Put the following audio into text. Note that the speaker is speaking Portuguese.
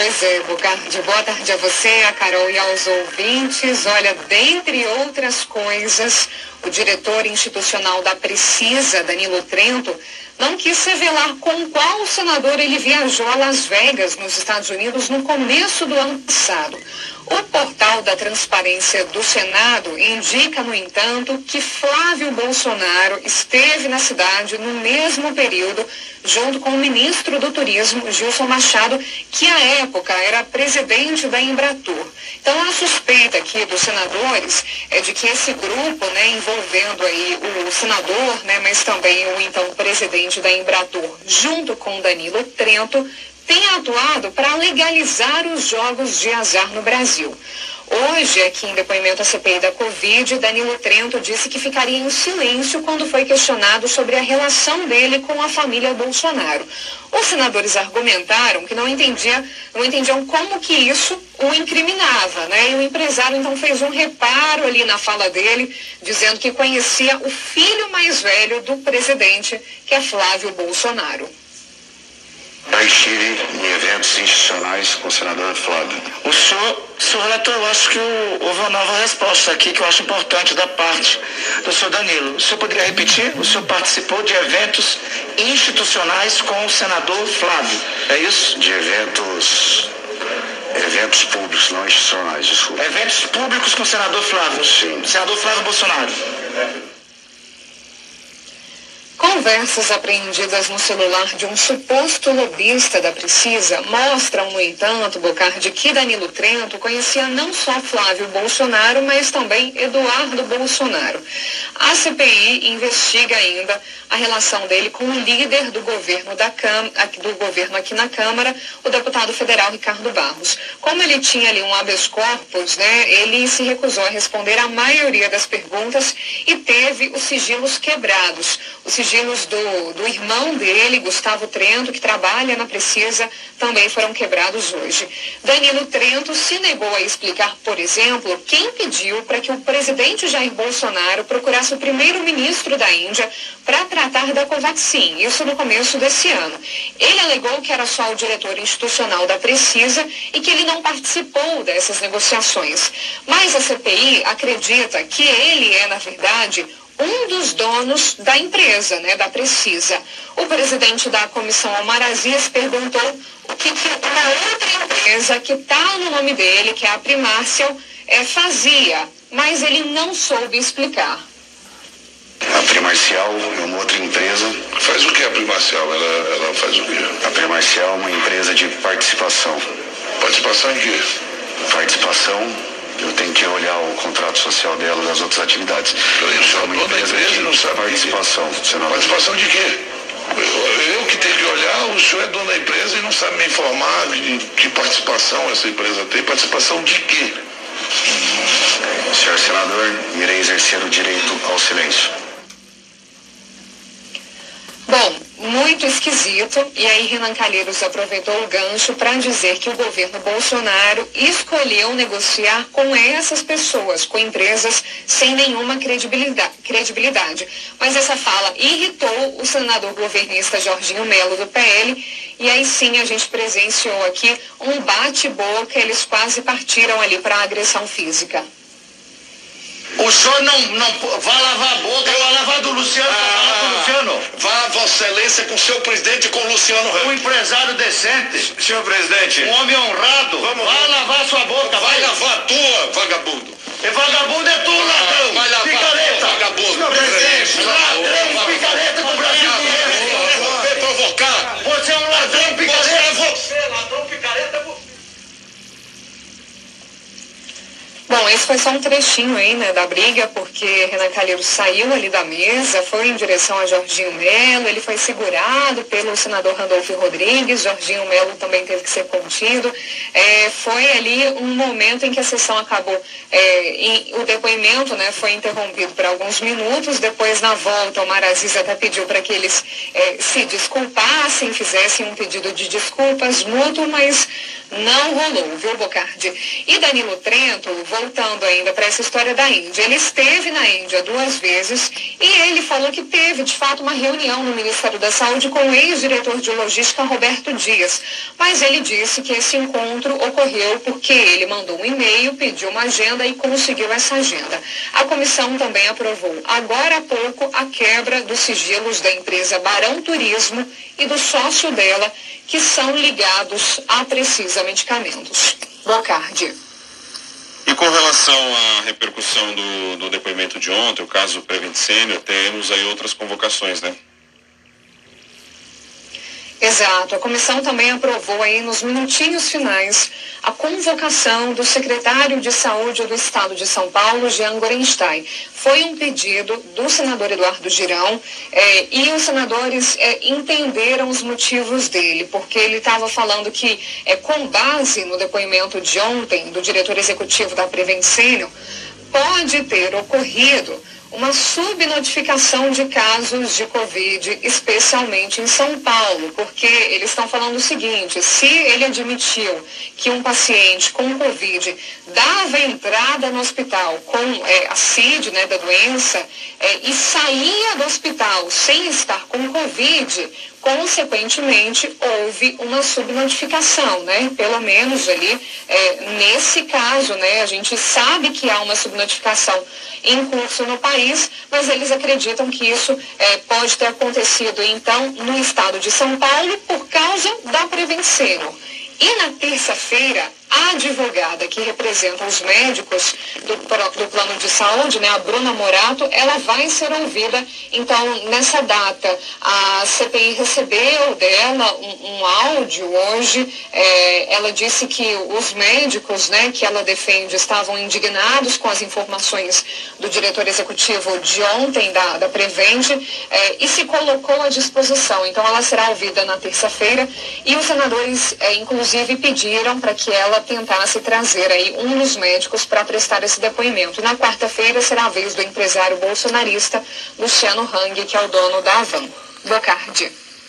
Pois é, Bocardi, boa tarde a você, a Carol e aos ouvintes. Olha, dentre outras coisas, o diretor institucional da Precisa, Danilo Trento, não quis revelar com qual senador ele viajou a Las Vegas, nos Estados Unidos, no começo do ano passado. O portal da Transparência do Senado indica, no entanto, que Flávio Bolsonaro esteve na cidade no mesmo período, junto com o ministro do Turismo, Gilson Machado, que à época era presidente da Embratur. Então, a suspeita aqui dos senadores é de que esse grupo, né, envolvendo aí o senador, né, mas também o então presidente da Embratur, junto com Danilo Trento, tem atuado para legalizar os jogos de azar no Brasil. Hoje, aqui em depoimento à CPI da Covid, Danilo Trento disse que ficaria em silêncio quando foi questionado sobre a relação dele com a família Bolsonaro. Os senadores argumentaram que não, entendia, não entendiam como que isso o incriminava, né? E o empresário então fez um reparo ali na fala dele, dizendo que conhecia o filho mais velho do presidente, que é Flávio Bolsonaro. Já estive em eventos institucionais com o senador Flávio. O senhor, senhor relator, eu acho que houve uma nova resposta aqui que eu acho importante da parte do senhor Danilo. O senhor poderia repetir? O senhor participou de eventos institucionais com o senador Flávio, é isso? De eventos Eventos públicos, não institucionais, desculpa. Eventos públicos com o senador Flávio. Sim. Senador Flávio Bolsonaro. Conversas apreendidas no celular de um suposto lobista da Precisa mostram, no entanto, Bocardi, que Danilo Trento conhecia não só Flávio Bolsonaro, mas também Eduardo Bolsonaro. A CPI investiga ainda a relação dele com o líder do governo, da Cam... do governo aqui na Câmara, o deputado federal Ricardo Barros. Como ele tinha ali um habeas corpus, né, ele se recusou a responder a maioria das perguntas e teve os sigilos quebrados. Do, do irmão dele, Gustavo Trento, que trabalha na Precisa, também foram quebrados hoje. Danilo Trento se negou a explicar, por exemplo, quem pediu para que o presidente Jair Bolsonaro procurasse o primeiro-ministro da Índia para tratar da Covaxin, isso no começo desse ano. Ele alegou que era só o diretor institucional da Precisa e que ele não participou dessas negociações. Mas a CPI acredita que ele é, na verdade, um dos donos da empresa, né, da Precisa. O presidente da comissão, Omar Aziz, perguntou o que, que uma outra empresa que está no nome dele, que é a Primarcial, é, fazia, mas ele não soube explicar. A Primarcial é uma outra empresa. Faz o que a Primarcial? Ela, ela faz o quê? A Primarcial é uma empresa de participação. Participação em quê? Participação eu tenho que olhar o contrato social dela das outras atividades. O senhor é uma empresa, empresa de não sabe participação. Senão... Participação de quê? Eu, eu, que tenho que olhar, o senhor é dono da empresa e não sabe me informar de que participação essa empresa tem. Participação de quê? Senhor senador, irei exercer o direito ao silêncio. Bom, muito esquisito. E aí Renan Calheiros aproveitou o gancho para dizer que o governo Bolsonaro escolheu negociar com essas pessoas, com empresas sem nenhuma credibilidade. Mas essa fala irritou o senador governista Jorginho Melo do PL. E aí sim a gente presenciou aqui um bate-boca. Eles quase partiram ali para a agressão física. O senhor não, não vai lavar a boca, vai lavar do Luciano, ah, do Luciano. Vá, Vossa Excelência, com seu presidente com o Luciano Um empresário decente. Senhor presidente. Um homem honrado. Vamos vai lavar sua boca, vai. Vai lavar a tua, vagabundo. E vagabundo é tu, ah, ladrão. Vai lavar picareta. Tua, vagabundo. Senhor presidente. Ladrão, Bom, esse foi só um trechinho aí, né, da briga, porque Renan Calheiros saiu ali da mesa, foi em direção a Jorginho Melo, ele foi segurado pelo senador Randolfo Rodrigues, Jorginho Melo também teve que ser contido. É, foi ali um momento em que a sessão acabou, é, o depoimento, né, foi interrompido por alguns minutos, depois na volta o Maraziz até pediu para que eles é, se desculpassem, fizessem um pedido de desculpas mútuo, mas não rolou, viu, Bocardi? E Danilo Trento, voltando ainda para essa história da Índia. Ele esteve na Índia duas vezes e ele falou que teve, de fato, uma reunião no Ministério da Saúde com o ex-diretor de logística, Roberto Dias. Mas ele disse que esse encontro ocorreu porque ele mandou um e-mail, pediu uma agenda e conseguiu essa agenda. A comissão também aprovou, agora há pouco, a quebra dos sigilos da empresa Barão Turismo e do sócio dela, que são ligados a Precisa Medicamentos. Bocardi. E com relação à repercussão do, do depoimento de ontem, o caso Prevent Senior, temos aí outras convocações, né? Exato. A comissão também aprovou aí nos minutinhos finais a convocação do secretário de Saúde do Estado de São Paulo, Jean Gorenstein. Foi um pedido do senador Eduardo Girão eh, e os senadores eh, entenderam os motivos dele, porque ele estava falando que, eh, com base no depoimento de ontem do diretor executivo da Prevencênio, pode ter ocorrido uma subnotificação de casos de Covid, especialmente em São Paulo, porque eles estão falando o seguinte: se ele admitiu que um paciente com Covid dava entrada no hospital com é, a CID né, da doença é, e saía do hospital sem estar com Covid, consequentemente houve uma subnotificação, né? Pelo menos ali é, nesse caso, né? A gente sabe que há uma subnotificação em curso no país, mas eles acreditam que isso é, pode ter acontecido então no estado de São Paulo por causa da prevenção. E na terça-feira, a advogada que representa os médicos do, plano de saúde, né, a Bruna Morato, ela vai ser ouvida. Então, nessa data, a CPI recebeu dela um, um áudio hoje. É, ela disse que os médicos né, que ela defende estavam indignados com as informações do diretor executivo de ontem, da, da é, e se colocou à disposição. Então, ela será ouvida na terça-feira. E os senadores, é, inclusive, pediram para que ela tentasse trazer aí um dos médicos para prestar esse depoimento. Na quarta-feira será a vez do empresário bolsonarista Luciano Hang, que é o dono da Avan. Boa tarde.